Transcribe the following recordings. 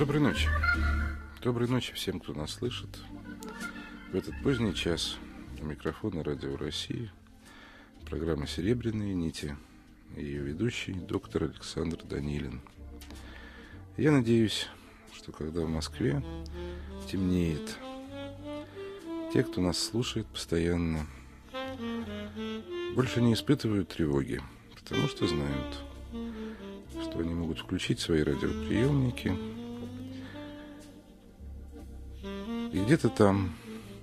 Доброй ночи. Доброй ночи всем, кто нас слышит. В этот поздний час у микрофона Радио России программа «Серебряные нити» и ее ведущий доктор Александр Данилин. Я надеюсь, что когда в Москве темнеет, те, кто нас слушает постоянно, больше не испытывают тревоги, потому что знают, что они могут включить свои радиоприемники – И где-то там,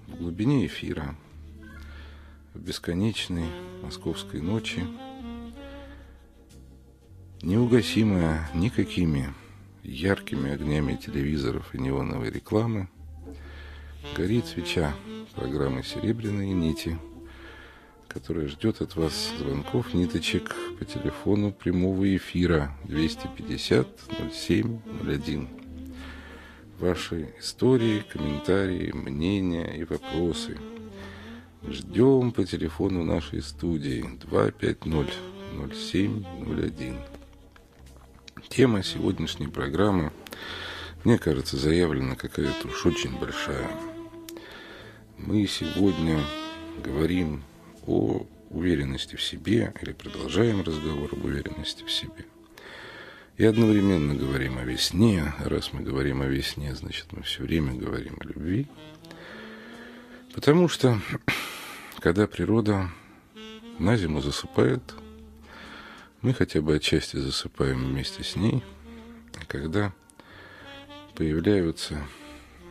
в глубине эфира, в бесконечной московской ночи, неугасимая никакими яркими огнями телевизоров и неоновой рекламы, горит свеча программы «Серебряные нити», которая ждет от вас звонков ниточек по телефону прямого эфира 250 07 01 ваши истории, комментарии, мнения и вопросы. Ждем по телефону нашей студии 250-0701. Тема сегодняшней программы, мне кажется, заявлена какая-то уж очень большая. Мы сегодня говорим о уверенности в себе или продолжаем разговор об уверенности в себе – и одновременно говорим о весне. Раз мы говорим о весне, значит, мы все время говорим о любви. Потому что, когда природа на зиму засыпает, мы хотя бы отчасти засыпаем вместе с ней. А когда появляются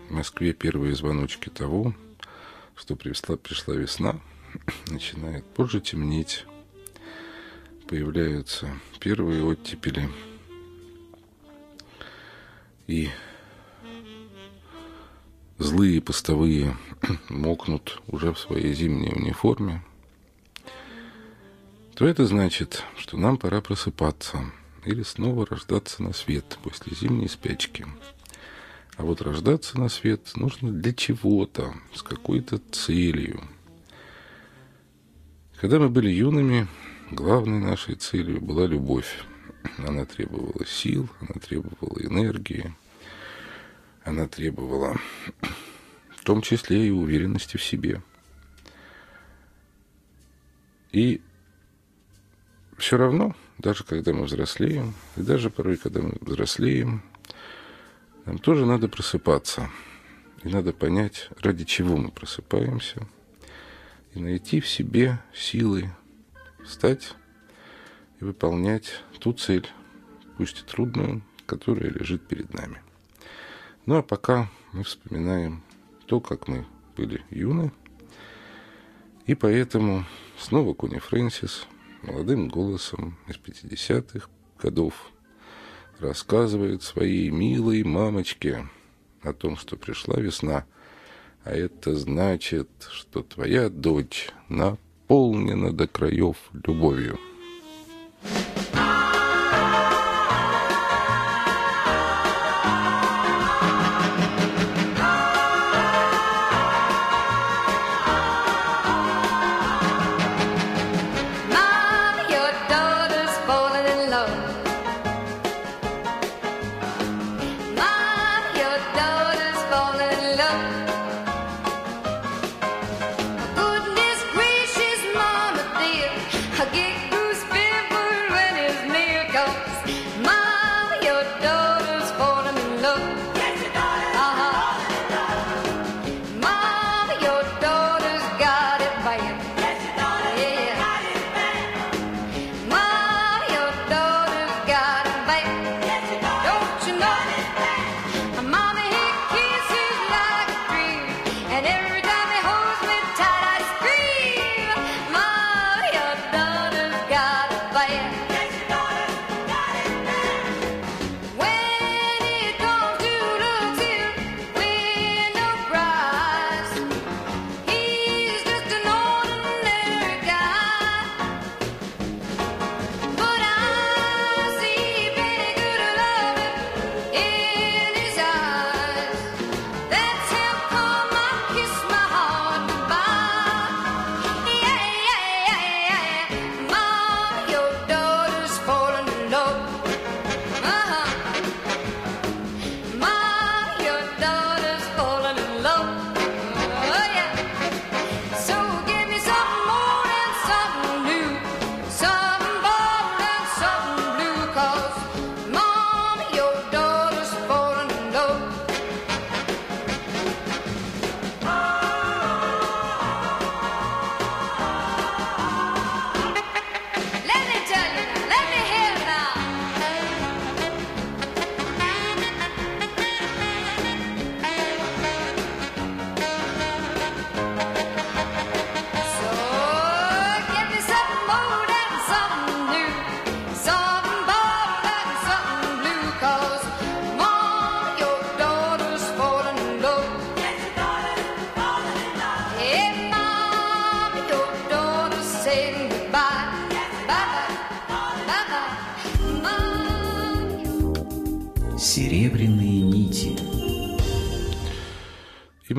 в Москве первые звоночки того, что пришла, пришла весна, начинает позже темнеть, появляются первые оттепели – и злые постовые мокнут уже в своей зимней униформе, то это значит, что нам пора просыпаться или снова рождаться на свет после зимней спячки. А вот рождаться на свет нужно для чего-то, с какой-то целью. Когда мы были юными, главной нашей целью была любовь. Она требовала сил, она требовала энергии, она требовала в том числе и уверенности в себе. И все равно, даже когда мы взрослеем, и даже порой, когда мы взрослеем, нам тоже надо просыпаться. И надо понять, ради чего мы просыпаемся, и найти в себе силы встать и выполнять ту цель, пусть и трудную, которая лежит перед нами. Ну а пока мы вспоминаем то, как мы были юны, и поэтому снова Кони Фрэнсис молодым голосом из 50-х годов рассказывает своей милой мамочке о том, что пришла весна, а это значит, что твоя дочь наполнена до краев любовью.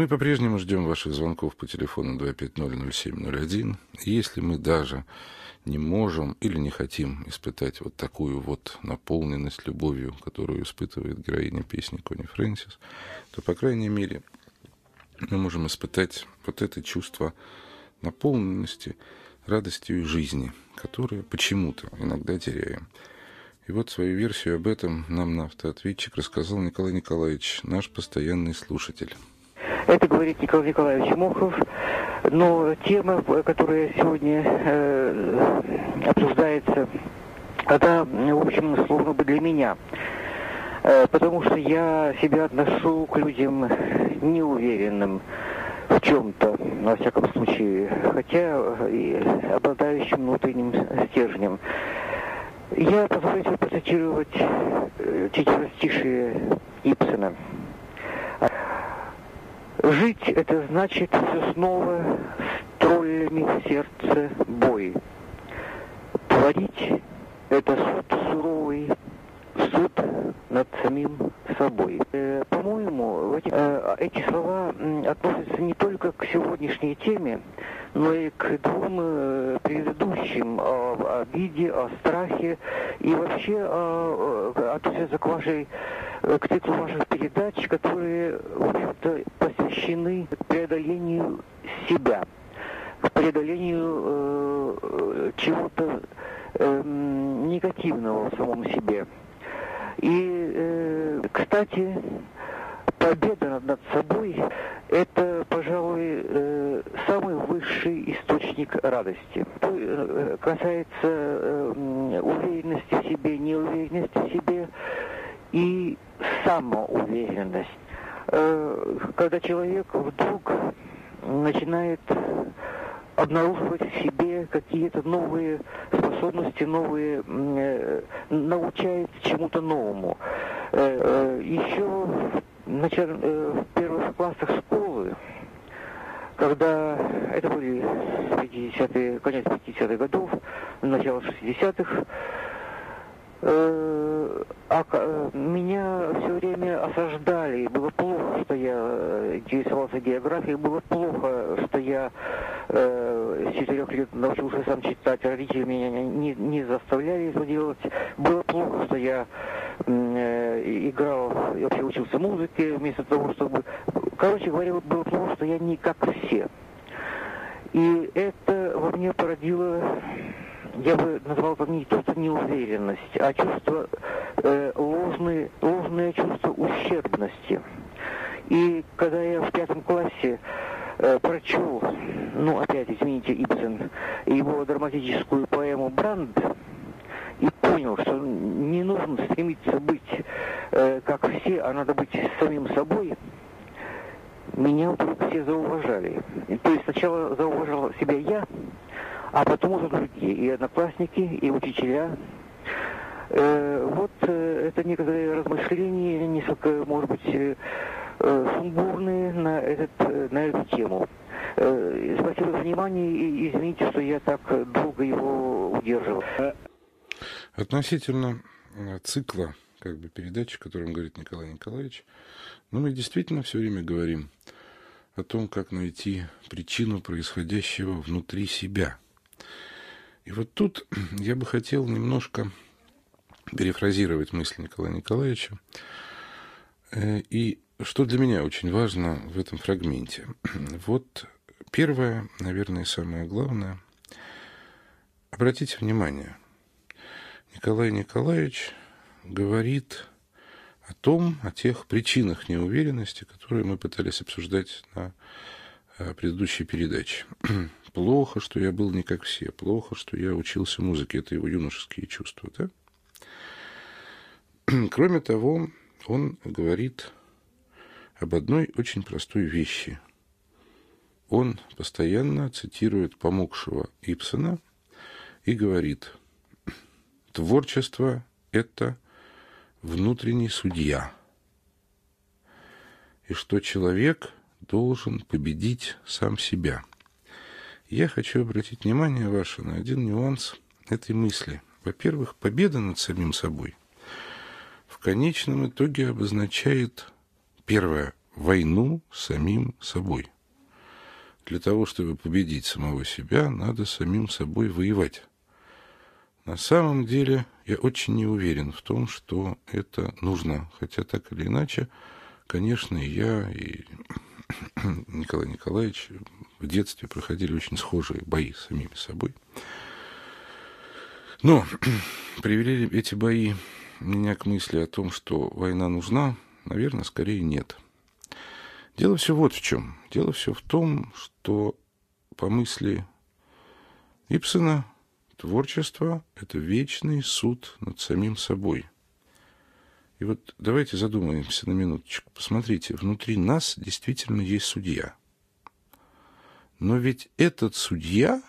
По-прежнему ждем ваших звонков по телефону 250-0701. И если мы даже не можем или не хотим испытать вот такую вот наполненность любовью, которую испытывает героиня песни Кони Фрэнсис, то, по крайней мере, мы можем испытать вот это чувство наполненности, радостью жизни, которое почему-то иногда теряем. И вот свою версию об этом нам на автоответчик рассказал Николай Николаевич, наш постоянный слушатель. Это говорит Николай Николаевич Мохов. Но тема, которая сегодня э, обсуждается, она, в общем, словно бы для меня. Э, потому что я себя отношу к людям неуверенным в чем-то, во всяком случае, хотя и обладающим внутренним стержнем. Я позволю себе процитировать э, четверостишие Ипсона. Жить — это значит все снова с троллями в сердце бой. Творить — это суд суровый, суд над самим собой. Э, по-моему, эти, э, эти слова относятся не только к сегодняшней теме, но и к двум э, предыдущим о обиде, о страхе и вообще относятся к вашей к циклу ваших передач, которые, посвящены преодолению себя, преодолению э, чего-то э, негативного в самом себе. И, э, кстати, победа над, собой – это, пожалуй, э, самый высший источник радости. То э, касается э, уверенности в себе, неуверенности в себе и самоуверенность. Э, когда человек вдруг начинает обнаруживать в себе какие-то новые способности, новые, э, научается чему-то новому. Э, еще начале, в первых классах школы, когда это были 50-е, конец 50-х годов, начало 60-х, Э, а, э, меня все время осаждали. Было плохо, что я э, интересовался географией. Было плохо, что я э, с четырех лет научился сам читать. Родители меня не, не заставляли это делать. Было плохо, что я э, играл и вообще учился музыке вместо того, чтобы... Короче говоря, было плохо, что я не как все. И это во мне породило я бы назвал это не то, что неуверенность, а чувство, э, ложные, ложное чувство ущербности. И когда я в пятом классе э, прочел, ну опять извините, Ибсен, его драматическую поэму «Бранд», и понял, что не нужно стремиться быть э, как все, а надо быть самим собой, меня вдруг все зауважали. То есть сначала зауважал себя я, а потом уже другие, и одноклассники, и учителя. Э, вот э, это некоторые размышления, несколько, может быть, э, сумбурные на, этот, э, на эту тему. Э, спасибо за внимание и извините, что я так долго его удерживал. Относительно э, цикла как бы передачи, о котором говорит Николай Николаевич, ну, мы действительно все время говорим о том, как найти причину происходящего внутри себя – и вот тут я бы хотел немножко перефразировать мысли Николая Николаевича. Э, и что для меня очень важно в этом фрагменте. Вот первое, наверное, самое главное. Обратите внимание, Николай Николаевич говорит о том, о тех причинах неуверенности, которые мы пытались обсуждать на э, предыдущей передаче. Плохо, что я был не как все. Плохо, что я учился музыке. Это его юношеские чувства, да? Кроме того, он говорит об одной очень простой вещи. Он постоянно цитирует помогшего Ипсона и говорит, творчество – это внутренний судья, и что человек должен победить сам себя – я хочу обратить внимание ваше на один нюанс этой мысли. Во-первых, победа над самим собой в конечном итоге обозначает, первое, войну с самим собой. Для того, чтобы победить самого себя, надо самим собой воевать. На самом деле я очень не уверен в том, что это нужно. Хотя так или иначе, конечно, я и Николай Николаевич в детстве проходили очень схожие бои с самими собой. Но привели ли эти бои меня к мысли о том, что война нужна, наверное, скорее нет. Дело все вот в чем. Дело все в том, что по мысли Ипсона творчество – это вечный суд над самим собой. И вот давайте задумаемся на минуточку. Посмотрите, внутри нас действительно есть судья. Но ведь этот судья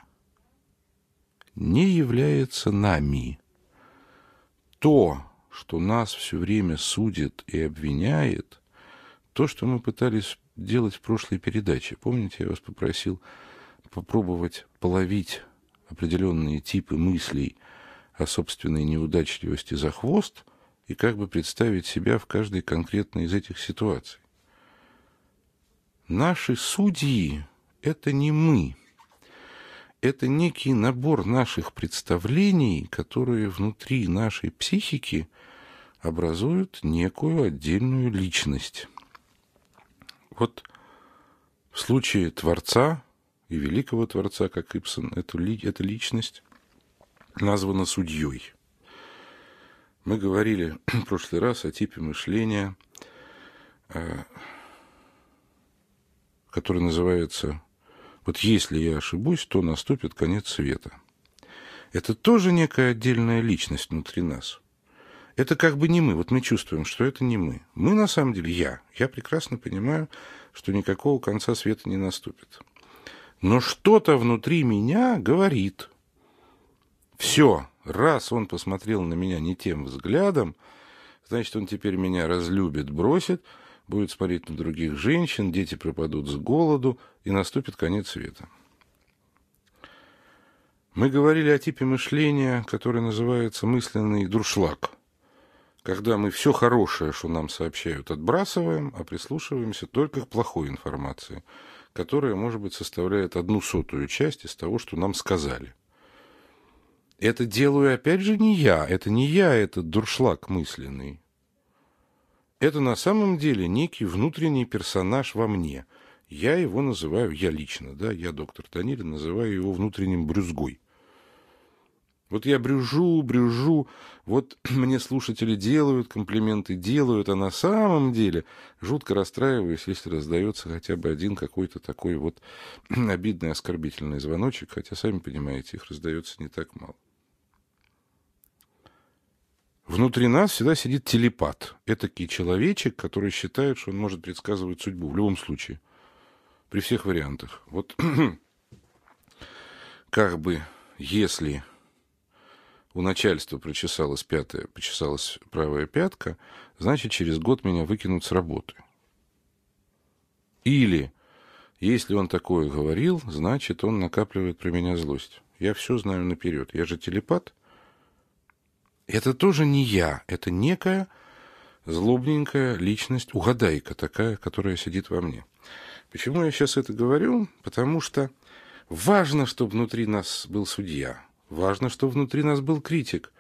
не является нами. То, что нас все время судит и обвиняет, то, что мы пытались делать в прошлой передаче. Помните, я вас попросил попробовать половить определенные типы мыслей о собственной неудачливости за хвост и как бы представить себя в каждой конкретной из этих ситуаций. Наши судьи – это не мы. Это некий набор наших представлений, которые внутри нашей психики образуют некую отдельную личность. Вот в случае Творца и великого Творца, как Ипсон, эту, эта личность названа судьей. Мы говорили в прошлый раз о типе мышления, э, который называется «Вот если я ошибусь, то наступит конец света». Это тоже некая отдельная личность внутри нас – это как бы не мы. Вот мы чувствуем, что это не мы. Мы на самом деле я. Я прекрасно понимаю, что никакого конца света не наступит. Но что-то внутри меня говорит. Все, раз он посмотрел на меня не тем взглядом, значит, он теперь меня разлюбит, бросит, будет смотреть на других женщин, дети пропадут с голоду, и наступит конец света. Мы говорили о типе мышления, который называется мысленный дуршлаг – когда мы все хорошее, что нам сообщают, отбрасываем, а прислушиваемся только к плохой информации, которая, может быть, составляет одну сотую часть из того, что нам сказали. Это делаю, опять же, не я. Это не я, этот дуршлаг мысленный. Это на самом деле некий внутренний персонаж во мне. Я его называю, я лично, да, я доктор Танилин, называю его внутренним брюзгой. Вот я брюжу, брюжу, вот мне слушатели делают комплименты, делают, а на самом деле жутко расстраиваюсь, если раздается хотя бы один какой-то такой вот обидный, оскорбительный звоночек, хотя, сами понимаете, их раздается не так мало. Внутри нас всегда сидит телепат. Этакий человечек, который считает, что он может предсказывать судьбу в любом случае. При всех вариантах. Вот как бы, если у начальства прочесалась пятая, почесалась правая пятка, значит, через год меня выкинут с работы. Или, если он такое говорил, значит, он накапливает про меня злость. Я все знаю наперед. Я же телепат. Это тоже не я. Это некая злобненькая личность, угадайка такая, которая сидит во мне. Почему я сейчас это говорю? Потому что важно, чтобы внутри нас был судья – Важно, что внутри нас был критик.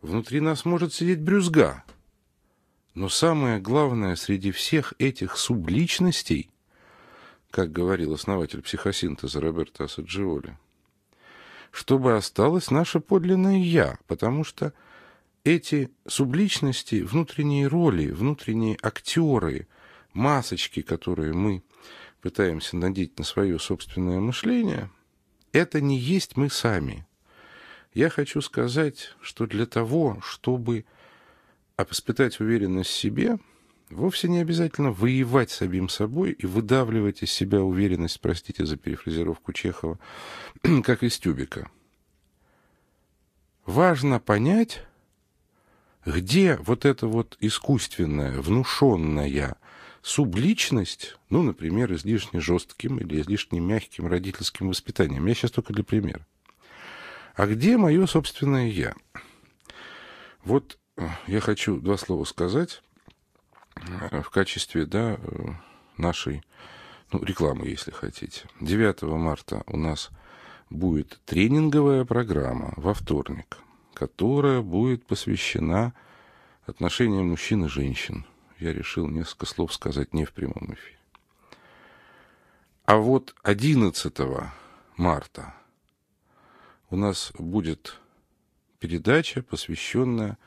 Внутри нас может сидеть брюзга. Но самое главное среди всех этих субличностей, как говорил основатель психосинтеза Роберто Асаджиоли, чтобы осталось наше подлинное «я», потому что эти субличности, внутренние роли, внутренние актеры, масочки, которые мы пытаемся надеть на свое собственное мышление, это не есть мы сами – я хочу сказать, что для того, чтобы испытать уверенность в себе, вовсе не обязательно воевать с самим собой и выдавливать из себя уверенность, простите за перефразировку Чехова, как из тюбика. Важно понять, где вот эта вот искусственная, внушенная субличность, ну, например, излишне жестким или излишне мягким родительским воспитанием. Я сейчас только для примера. А где мое собственное «я»? Вот я хочу два слова сказать э, в качестве да, э, нашей ну, рекламы, если хотите. 9 марта у нас будет тренинговая программа во вторник, которая будет посвящена отношениям мужчин и женщин. Я решил несколько слов сказать не в прямом эфире. А вот 11 марта у нас будет передача, посвященная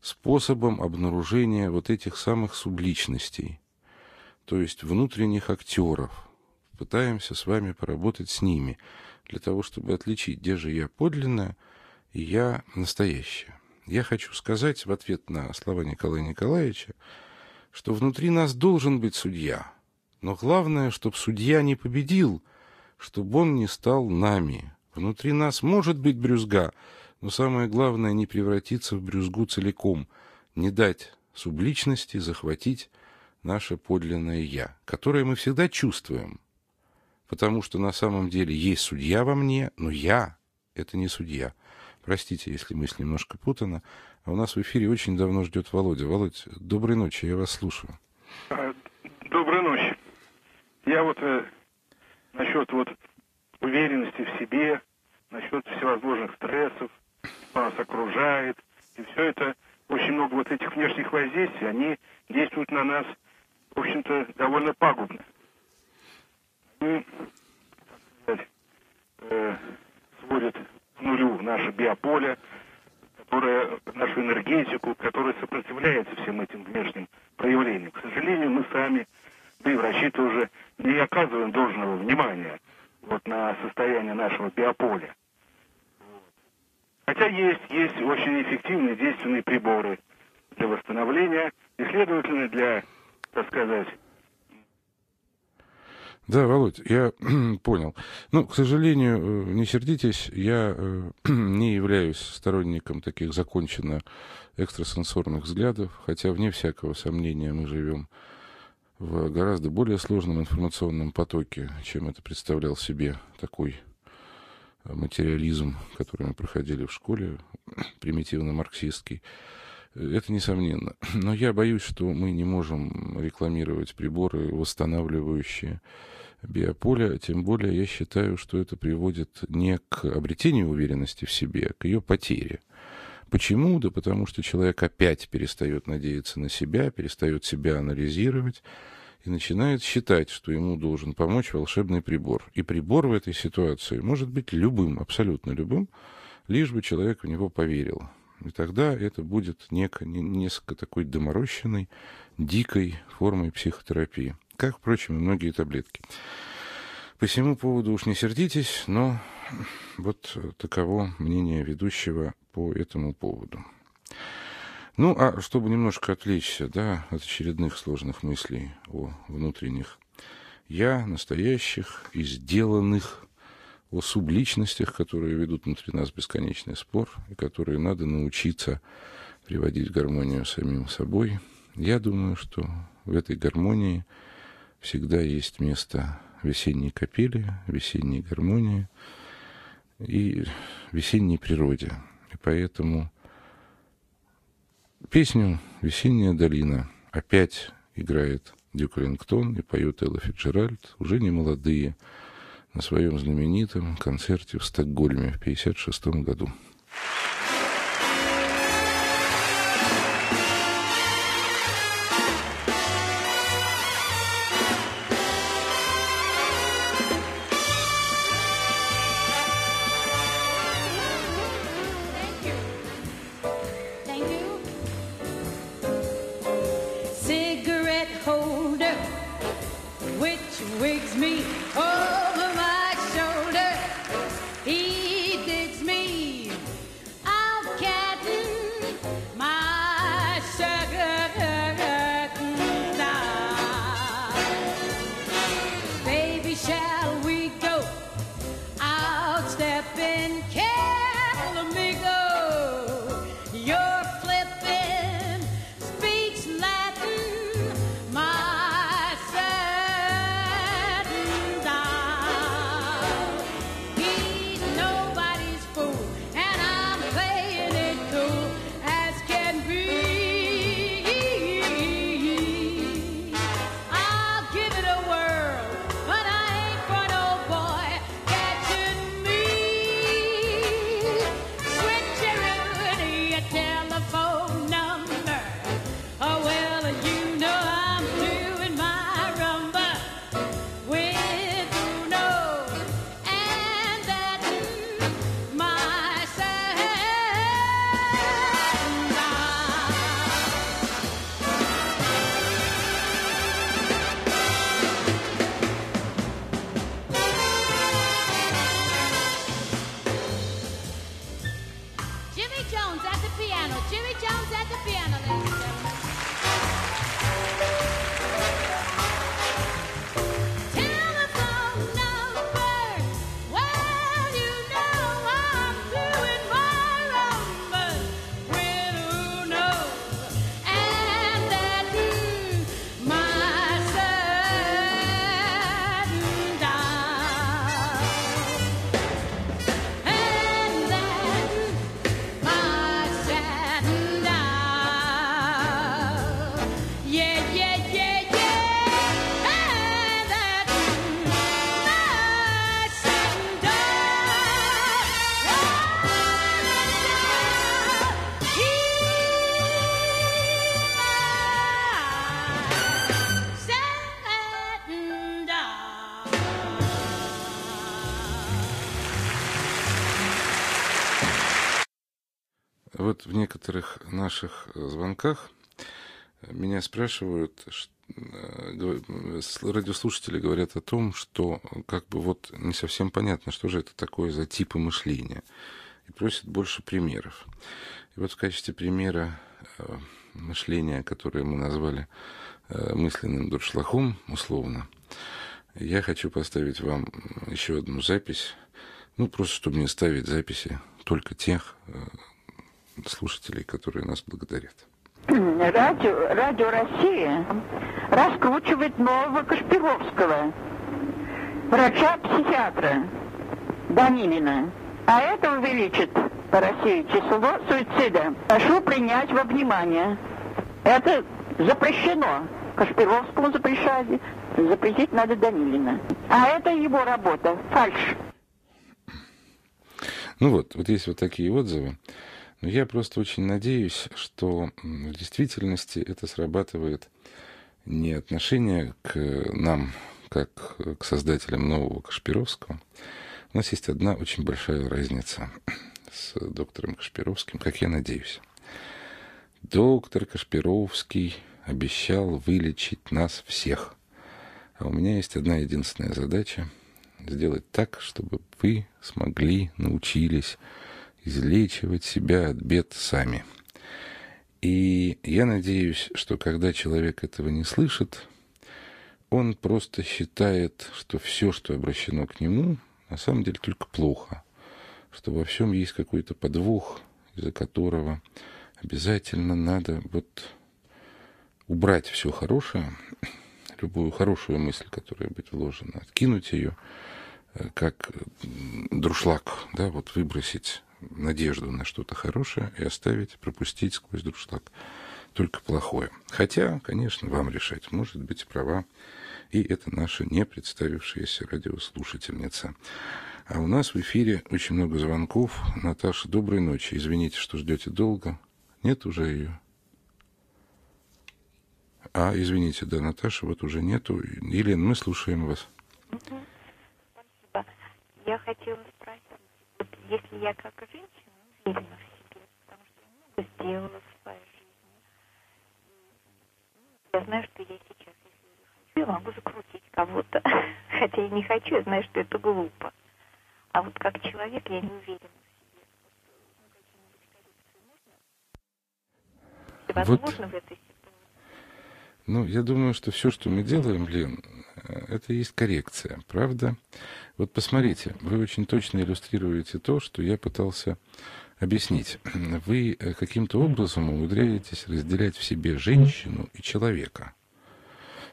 способам обнаружения вот этих самых субличностей, то есть внутренних актеров. Пытаемся с вами поработать с ними, для того, чтобы отличить, где же я подлинная я настоящая. Я хочу сказать в ответ на слова Николая Николаевича, что внутри нас должен быть судья, но главное, чтобы судья не победил, чтобы он не стал нами. Внутри нас может быть брюзга, но самое главное не превратиться в брюзгу целиком, не дать субличности захватить наше подлинное «я», которое мы всегда чувствуем. Потому что на самом деле есть судья во мне, но я — это не судья. Простите, если мысль немножко путана. А у нас в эфире очень давно ждет Володя. Володь, доброй ночи, я вас слушаю. А, доброй ночи. Я вот э, насчет вот уверенности в себе, насчет всевозможных стрессов, что нас окружает, и все это, очень много вот этих внешних воздействий, они действуют на нас, в общем-то, довольно пагубно. Они, так сказать, э, сводят нулю наше биополе, которое, нашу энергетику, которая сопротивляется всем этим внешним проявлениям. К сожалению, мы сами, да и врачи тоже, не оказываем должного внимания вот на состояние нашего биополя. Хотя есть, есть очень эффективные действенные приборы для восстановления и, следовательно, для, так сказать, да, Володь, я понял. Ну, к сожалению, э, не сердитесь, я э, не являюсь сторонником таких законченно экстрасенсорных взглядов, хотя, вне всякого сомнения, мы живем в гораздо более сложном информационном потоке, чем это представлял себе такой материализм, который мы проходили в школе, примитивно-марксистский. Это несомненно. Но я боюсь, что мы не можем рекламировать приборы, восстанавливающие биополя, тем более я считаю, что это приводит не к обретению уверенности в себе, а к ее потере. Почему? Да потому что человек опять перестает надеяться на себя, перестает себя анализировать и начинает считать, что ему должен помочь волшебный прибор. И прибор в этой ситуации может быть любым, абсолютно любым, лишь бы человек в него поверил. И тогда это будет неко, несколько такой доморощенной, дикой формой психотерапии как, впрочем, и многие таблетки. По всему поводу уж не сердитесь, но вот таково мнение ведущего по этому поводу. Ну, а чтобы немножко отвлечься, да, от очередных сложных мыслей о внутренних я, настоящих и сделанных, о субличностях, которые ведут внутри нас бесконечный спор, и которые надо научиться приводить в гармонию самим собой, я думаю, что в этой гармонии – всегда есть место весенней капели, весенней гармонии и весенней природе. И поэтому песню «Весенняя долина» опять играет Дюк Рингтон и поет Элла Фиджеральд, уже не молодые, на своем знаменитом концерте в Стокгольме в 1956 году. Наших звонках меня спрашивают, радиослушатели говорят о том, что как бы вот не совсем понятно, что же это такое за типы мышления, и просят больше примеров. И вот в качестве примера мышления, которое мы назвали мысленным дуршлахом, условно, я хочу поставить вам еще одну запись, ну, просто чтобы не ставить записи только тех слушателей, которые нас благодарят. Радио, радио Россия раскручивает нового Кашпировского, врача-психиатра Данилина. А это увеличит по России число суицида. Прошу принять во внимание. Это запрещено. Кашпировскому запрещали, запретить надо Данилина. А это его работа. Фальш. Ну вот, вот есть вот такие отзывы. Но я просто очень надеюсь, что в действительности это срабатывает не отношение к нам, как к создателям нового Кашпировского. У нас есть одна очень большая разница с доктором Кашпировским, как я надеюсь. Доктор Кашпировский обещал вылечить нас всех. А у меня есть одна единственная задача — сделать так, чтобы вы смогли, научились излечивать себя от бед сами. И я надеюсь, что когда человек этого не слышит, он просто считает, что все, что обращено к нему, на самом деле только плохо, что во всем есть какой-то подвох, из-за которого обязательно надо вот убрать все хорошее, любую хорошую мысль, которая будет вложена, откинуть ее, э, как друшлаг, да, вот выбросить надежду на что-то хорошее и оставить, пропустить сквозь дуршлаг только плохое. Хотя, конечно, вам решать. Может быть, права и это наша не представившаяся радиослушательница. А у нас в эфире очень много звонков. Наташа, доброй ночи. Извините, что ждете долго. Нет уже ее? А, извините, да, Наташа, вот уже нету. Елена, мы слушаем вас. Спасибо. Я хотела если я как женщина уверена в себе, потому что я много сделала в своей жизни, я знаю, что я сейчас, если я хочу, я могу закрутить кого-то. Хотя я не хочу, я знаю, что это глупо. А вот как человек я не уверена в себе. Возможно вот. в этой ситуации? Ну, я думаю, что все, что мы делаем, Лен, это есть коррекция, правда? Вот посмотрите, вы очень точно иллюстрируете то, что я пытался объяснить. Вы э, каким-то образом умудряетесь разделять в себе женщину и человека.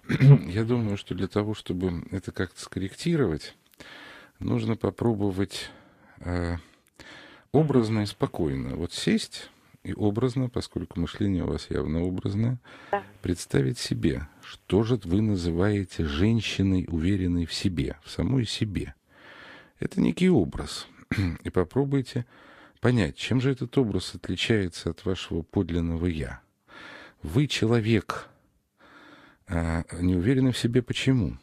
Я думаю, что для того, чтобы это как-то скорректировать, нужно попробовать э, образно и спокойно вот сесть и образно, поскольку мышление у вас явно образное, Да. представить себе, что же вы называете женщиной, уверенной в себе, в самой себе. Это некий образ. И попробуйте понять, чем же этот образ отличается от вашего подлинного «я». Вы человек, а не уверены в себе почему?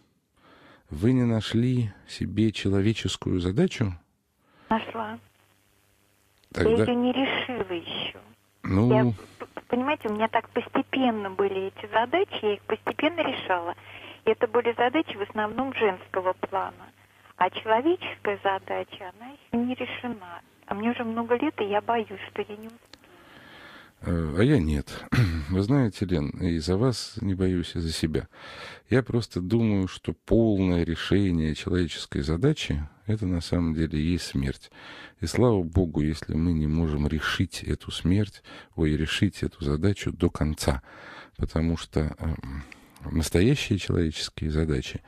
Вы не нашли себе человеческую задачу? Нашла. Тогда, Я ее не решила еще. Ну, Я, понимаете, у меня так постепенно были эти задачи, я их постепенно решала. И это были задачи в основном женского плана. А человеческая задача, она еще не решена. А мне уже много лет, и я боюсь, что я не успею. Э, А я нет. Вы знаете, Лен, и за вас не боюсь, и за себя. Я просто думаю, что полное решение человеческой задачи — это на самом деле и есть смерть. И слава Богу, если мы не можем решить эту смерть, ой, решить эту задачу до конца. Потому что э, настоящие человеческие задачи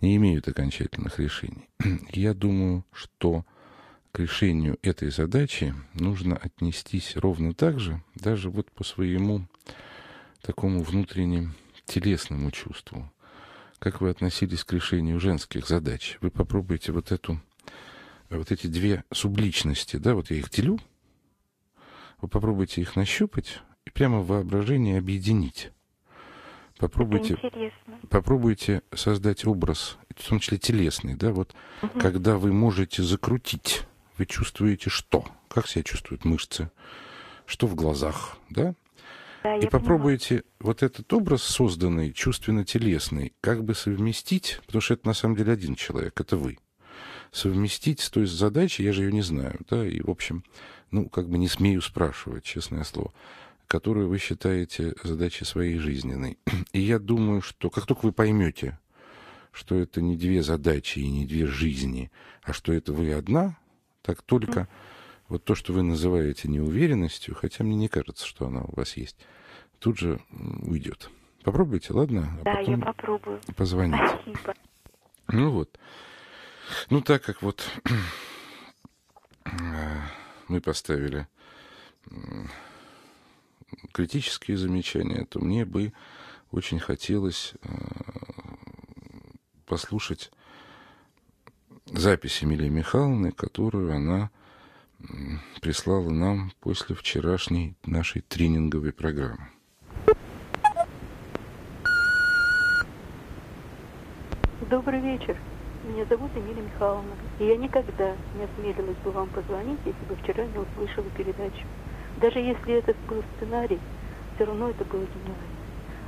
не имеют окончательных решений. Я думаю, что к решению этой задачи нужно отнестись ровно так же, даже вот по своему такому внутреннему телесному чувству, как вы относились к решению женских задач. Вы попробуйте вот эту, вот эти две субличности, да, вот я их делю, вы попробуйте их нащупать и прямо в воображении объединить. Попробуйте, попробуйте создать образ, в том числе телесный, да, вот когда вы можете закрутить, вы чувствуете что? Как себя чувствуют мышцы? что в глазах, да? Да, И попробуйте вот этот образ созданный, чувственно-телесный, как бы совместить, потому что это на самом деле один человек, это вы. Совместить с той задачей, я же ее не знаю, да, и, в общем, ну, как бы не смею спрашивать, честное слово, которую вы считаете задачей своей жизненной. И я думаю, что как только вы поймете, что это не две задачи и не две жизни, а что это вы одна, так только вот то, что вы называете неуверенностью, хотя мне не кажется, что она у вас есть, тут же уйдет. Попробуйте, ладно? А да, я попробую. Позвоните. Спасибо. Ну вот. Ну, так как вот мы поставили критические замечания, то мне бы очень хотелось э, послушать запись Эмилии Михайловны, которую она прислала нам после вчерашней нашей тренинговой программы. Добрый вечер. Меня зовут Эмилия Михайловна. И я никогда не осмелилась бы вам позвонить, если бы вчера не услышала передачу. Даже если это был сценарий, все равно это было гениально.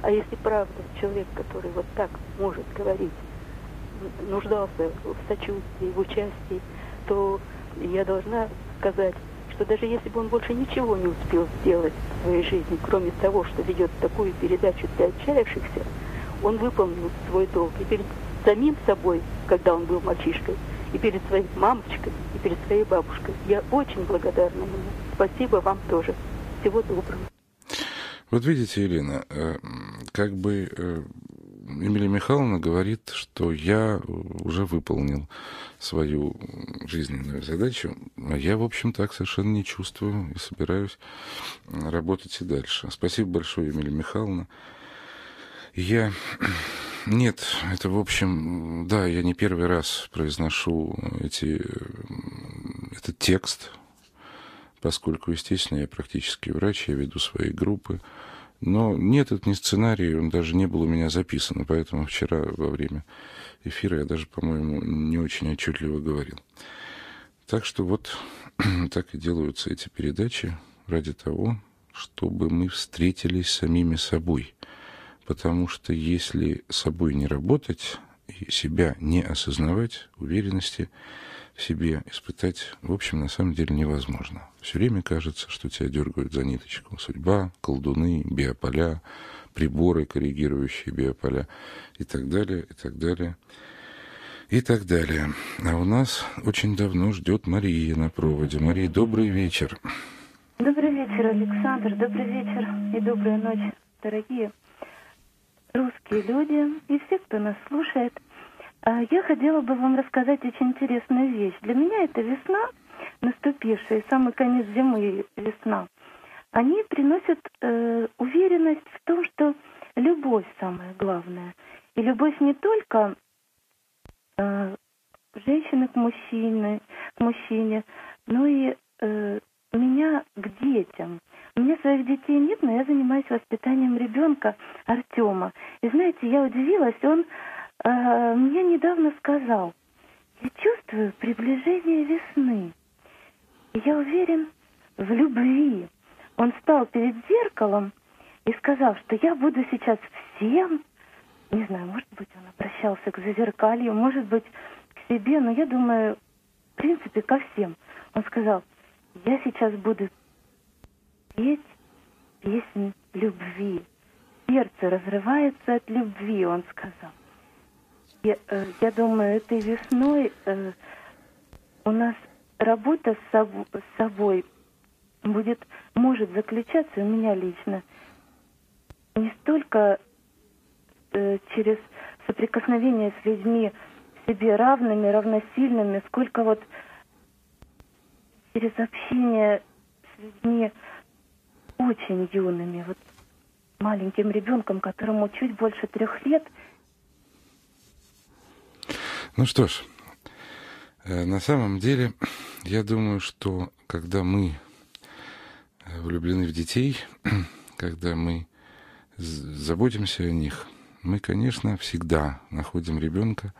А если правда человек, который вот так может говорить, нуждался в сочувствии, в участии, то я должна сказать, что даже если бы он больше ничего не успел сделать в своей жизни, кроме того, что ведет такую передачу для отчаявшихся, он выполнил свой долг и перед самим собой, когда он был мальчишкой, и перед своей мамочкой, и перед своей бабушкой. Я очень благодарна ему. Спасибо вам тоже. Всего доброго. Вот видите, Елена, э, как бы э, Эмилия Михайловна говорит, что я уже выполнил свою жизненную задачу, а я, в общем, так совершенно не чувствую и собираюсь работать и дальше. Спасибо большое, Эмилия Михайловна. Я... Нет, это, в общем, да, я не первый раз произношу эти, этот текст, поскольку, естественно, я практически врач, я веду свои группы. Но нет, это не сценарий, он даже не был у меня записан, поэтому вчера во время эфира я даже, по-моему, не очень отчетливо говорил. Так что вот так и делаются эти передачи ради того, чтобы мы встретились самими собой. Потому что если собой не работать и себя не осознавать, уверенности в себе испытать, в общем, на самом деле невозможно. Все время кажется, что тебя дергают за ниточку. Судьба, колдуны, биополя, приборы, коррегирующие биополя и так далее, и так далее, и так далее. А у нас очень давно ждет Мария на проводе. Мария, добрый вечер. Добрый вечер, Александр. Добрый вечер и добрая ночь, дорогие русские люди и все, кто нас слушает. А, я хотела бы вам рассказать очень интересную вещь. Для меня это весна, наступившая, самый конец зимы весна. Они приносят э, уверенность в том, что любовь самое главное. И любовь не только э, женщины к мужчине, к мужчине, но и э, меня к детям. У меня своих детей нет, но я занимаюсь воспитанием ребенка Артема. И знаете, я удивилась, он мне недавно сказал, я чувствую приближение весны. Я уверен в любви. Он встал перед зеркалом и сказал, что я буду сейчас всем, не знаю, может быть, он обращался к зазеркалью, может быть, к себе, но я думаю, в принципе, ко всем. Он сказал, я сейчас буду петь песнь любви. Сердце разрывается от любви, он сказал. Я, э, я думаю, этой весной э, у нас работа с собой будет, может заключаться у меня лично не столько э, через соприкосновение с людьми себе равными, равносильными, сколько вот через общение с людьми очень юными, вот маленьким ребенком, которому чуть больше трех лет. Ну что ж, э, на самом деле, я думаю, что когда мы э, влюблены в детей, когда мы заботимся о них, мы, конечно, всегда находим ребенка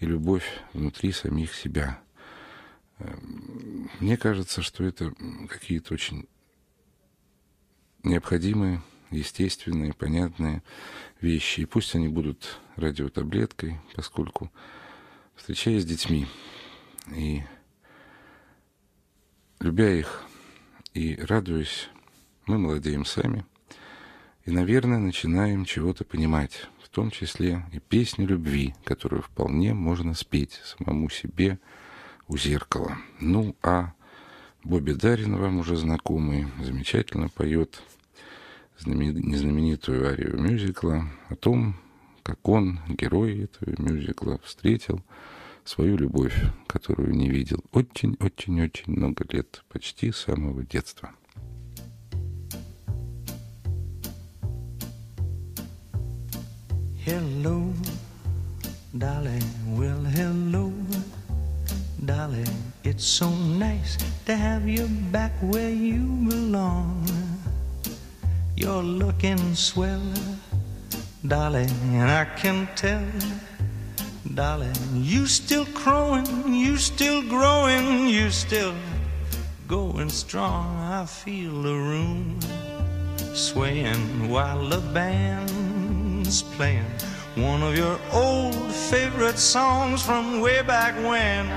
и любовь внутри самих себя – Мне кажется, что это какие-то очень необходимые, естественные, понятные вещи. И пусть они будут радиотаблеткой, поскольку, встречаясь с детьми и любя их и радуясь, мы молодеем сами и, наверное, начинаем чего-то понимать, в том числе и песню любви, которую вполне можно спеть самому себе у зеркала. Ну, а Бобби Дарин, вам уже знакомый, замечательно поет незнаменитую арию мюзикла о том, как он, герой этого мюзикла, встретил свою любовь, которую не видел очень-очень-очень много лет, почти с самого детства. Hello, darling, well, hello, darling. It's so nice to have you back where you belong. You're looking swell, darling, and I can tell, darling, you still growing, you still growing, you still going strong. I feel the room swaying while the band's playing one of your old favorite songs from way back when.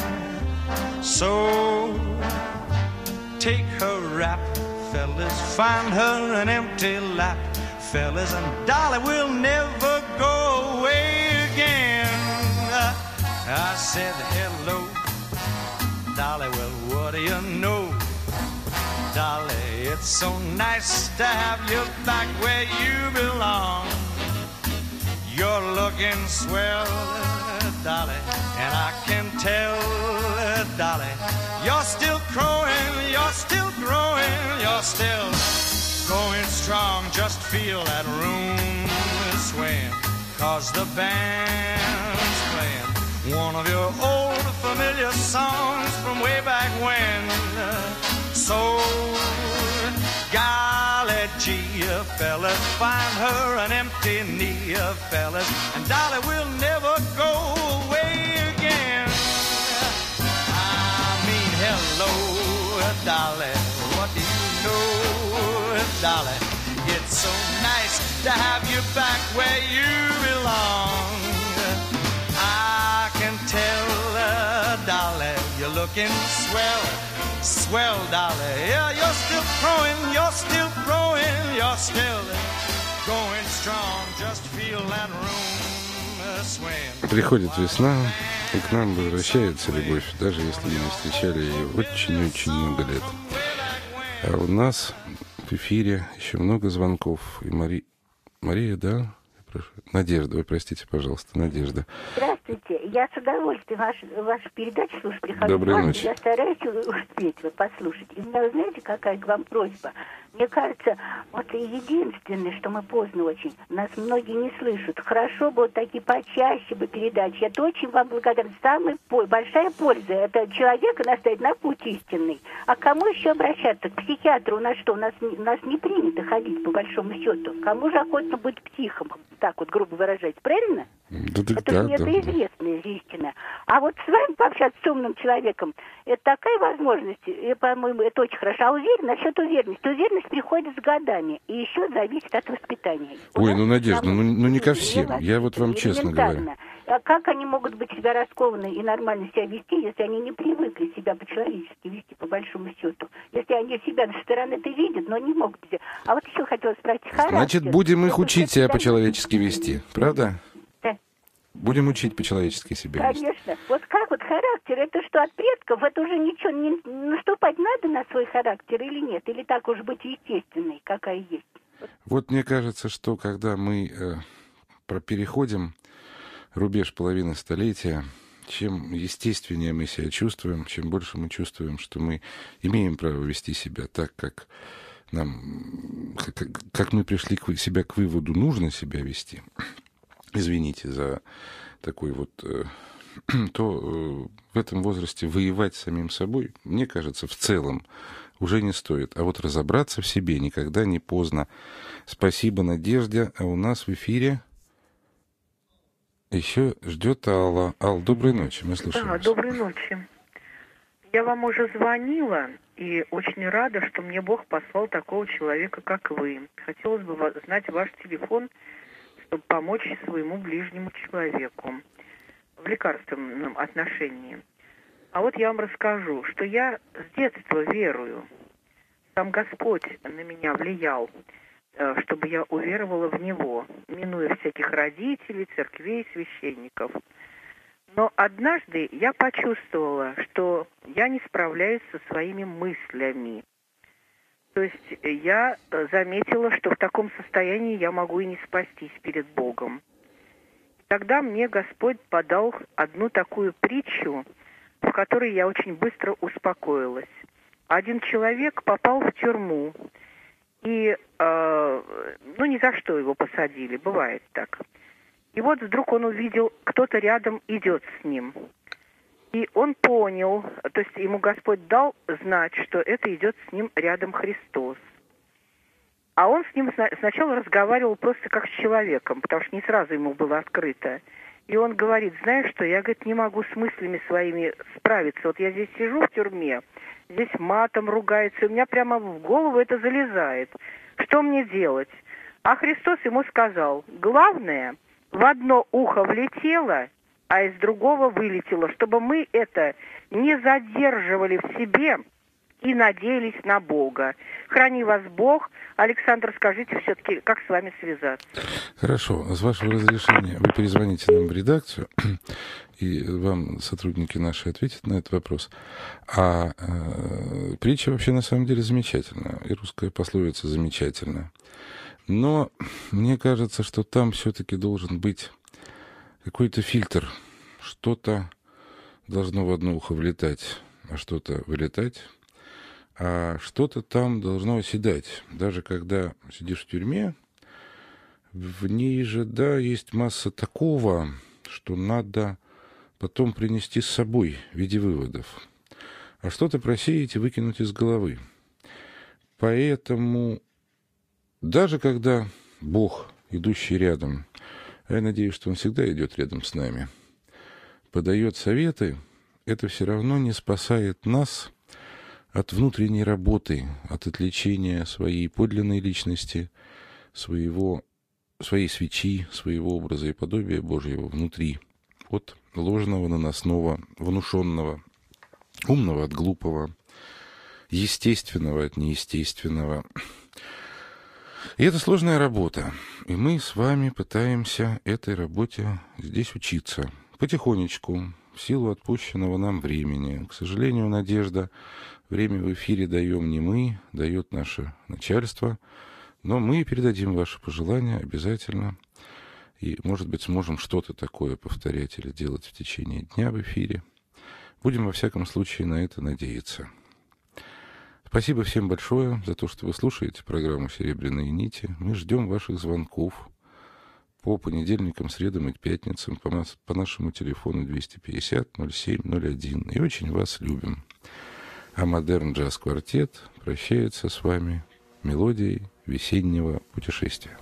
So take her rap fellas, find her an empty lap, fellas, and Dolly will never I said, hello, Dolly, well, what do you know? Dolly, it's so nice to have you back where you belong. You're looking swell, Dolly, and I can tell, Dolly, you're still growing, you're still growing, you're still going strong. Just feel that room swaying, cause the playing one of your old familiar songs from way back when. So, golly gee, fellas, find her an empty knee, fellas, and Dolly will never go away again. I mean, hello, Dolly, what do you know, Dolly? It's so nice to have you back where you belong. Dolly, you're looking swell, swell, Dolly. Yeah, you're still growing, you're still growing, you're still going strong. Just feel that room uh, swaying. Приходит весна, и к нам возвращается любовь, даже если мы не встречали ее очень-очень много лет. А у нас в эфире еще много звонков. И Мари... Мария, да? Надежда, вы простите, пожалуйста, Надежда. Здравствуйте. Я с удовольствием вашу, вашу передачу слушаю. Прихожу Доброй ночи. Я стараюсь успеть вот, послушать. И у меня, знаете, какая к вам просьба? Мне кажется, вот единственное, что мы поздно очень, нас многие не слышат. Хорошо бы вот такие почаще бы передачи. Это очень вам благодарна. Самая большая польза. Это человека наставить на путь истинный. А кому еще обращаться? К психиатру у нас что? У нас, у нас не принято ходить, по большому счету. Кому же охотно быть психом? Так вот, грубо выражать. Правильно? Да, да, Это да, да, да. Известная истина. А вот с вами пообщаться с умным человеком, это такая возможность, и, по-моему, это очень хорошо. А уверенность, насчет уверенности. Уверенность приходит с годами, и еще зависит от воспитания. Ой, ну, Надежда, ну, ну не ко всем. Я вот вам честно говорю. А как они могут быть себя раскованны и нормально себя вести, если они не привыкли себя по-человечески вести, по большому счету? Если они себя со стороны-то видят, но не могут себя. А вот еще хотела спросить характер. Значит, будем их учить себя по-человечески вести. Правда? Будем учить по-человечески себя. Конечно. Вот как вот характер, это что от предков, это уже ничего, не наступать надо на свой характер или нет? Или так уж быть естественной, какая есть? Вот мне кажется, что когда мы э, переходим рубеж половины столетия, чем естественнее мы себя чувствуем, чем больше мы чувствуем, что мы имеем право вести себя так, как нам, как, как- мы пришли к себя к выводу, нужно себя вести. Извините за такой вот э, то э, в этом возрасте воевать с самим собой, мне кажется, в целом уже не стоит. А вот разобраться в себе никогда не поздно. Спасибо, Надежде. А у нас в эфире еще ждет Алла. Алла, доброй ночи, мы слушаем Да, вас. доброй ночи. Я вам уже звонила и очень рада, что мне Бог послал такого человека, как вы. Хотелось бы знать ваш телефон, чтобы помочь своему ближнему человеку в лекарственном отношении. А вот я вам расскажу, что я с детства верую. Сам Господь на меня влиял, э, чтобы я уверовала в Него, минуя всяких родителей, церквей, священников. Но однажды я почувствовала, что я не справляюсь со своими мыслями. То есть я заметила, что в таком состоянии я могу и не спастись перед Богом. Тогда мне Господь подал одну такую притчу, в которой я очень быстро успокоилась. Один человек попал в тюрьму, и, э, ну, ни за что его посадили, бывает так. И вот вдруг он увидел, кто-то рядом идет с ним. И он понял, то есть ему Господь дал знать, что это идет с ним рядом Христос. А он с ним сначала разговаривал просто как с человеком, потому что не сразу ему было открыто. И он говорит, знаешь что, я, говорит, не могу с мыслями своими справиться. Вот я здесь сижу в тюрьме, здесь матом ругается, и у меня прямо в голову это залезает. Что мне делать? А Христос ему сказал, главное, в одно ухо влетело, а из другого вылетело, чтобы мы это не задерживали в себе, и надеялись на Бога. Храни вас Бог. Александр, скажите все-таки, как с вами связаться? Хорошо. С вашего разрешения вы перезвоните нам в редакцию, и вам сотрудники наши ответят на этот вопрос. А э, притча вообще на самом деле замечательная, и русская пословица замечательная. Но мне кажется, что там все-таки должен быть какой-то фильтр. Что-то должно в одно ухо влетать, а что-то вылетать а что-то там должно оседать. Даже когда сидишь в тюрьме, в ней же, да, есть масса такого, что надо потом принести с собой в виде выводов. А что-то просеять и выкинуть из головы. Поэтому даже когда Бог, идущий рядом, а я надеюсь, что Он всегда идет рядом с нами, подает советы, это все равно не спасает нас от внутренней работы, от отличения своей подлинной личности, своего, своей свечи, своего образа и подобия Божьего внутри, от ложного, наносного, внушенного, умного от глупого, естественного от неестественного. И это сложная работа. И мы с вами пытаемся этой работе здесь учиться. Потихонечку, в силу отпущенного нам времени. К сожалению, надежда Время в эфире даем не мы, дает наше начальство, но мы передадим ваши пожелания обязательно. И, может быть, сможем что-то такое повторять или делать в течение дня в эфире. Будем, во всяком случае, на это надеяться. Спасибо всем большое за то, что вы слушаете программу «Серебряные нити». Мы ждем ваших звонков по понедельникам, средам и пятницам по, нас, по нашему телефону 250 07 01. И очень вас любим. А модерн джаз квартет прощается с вами мелодией весеннего путешествия.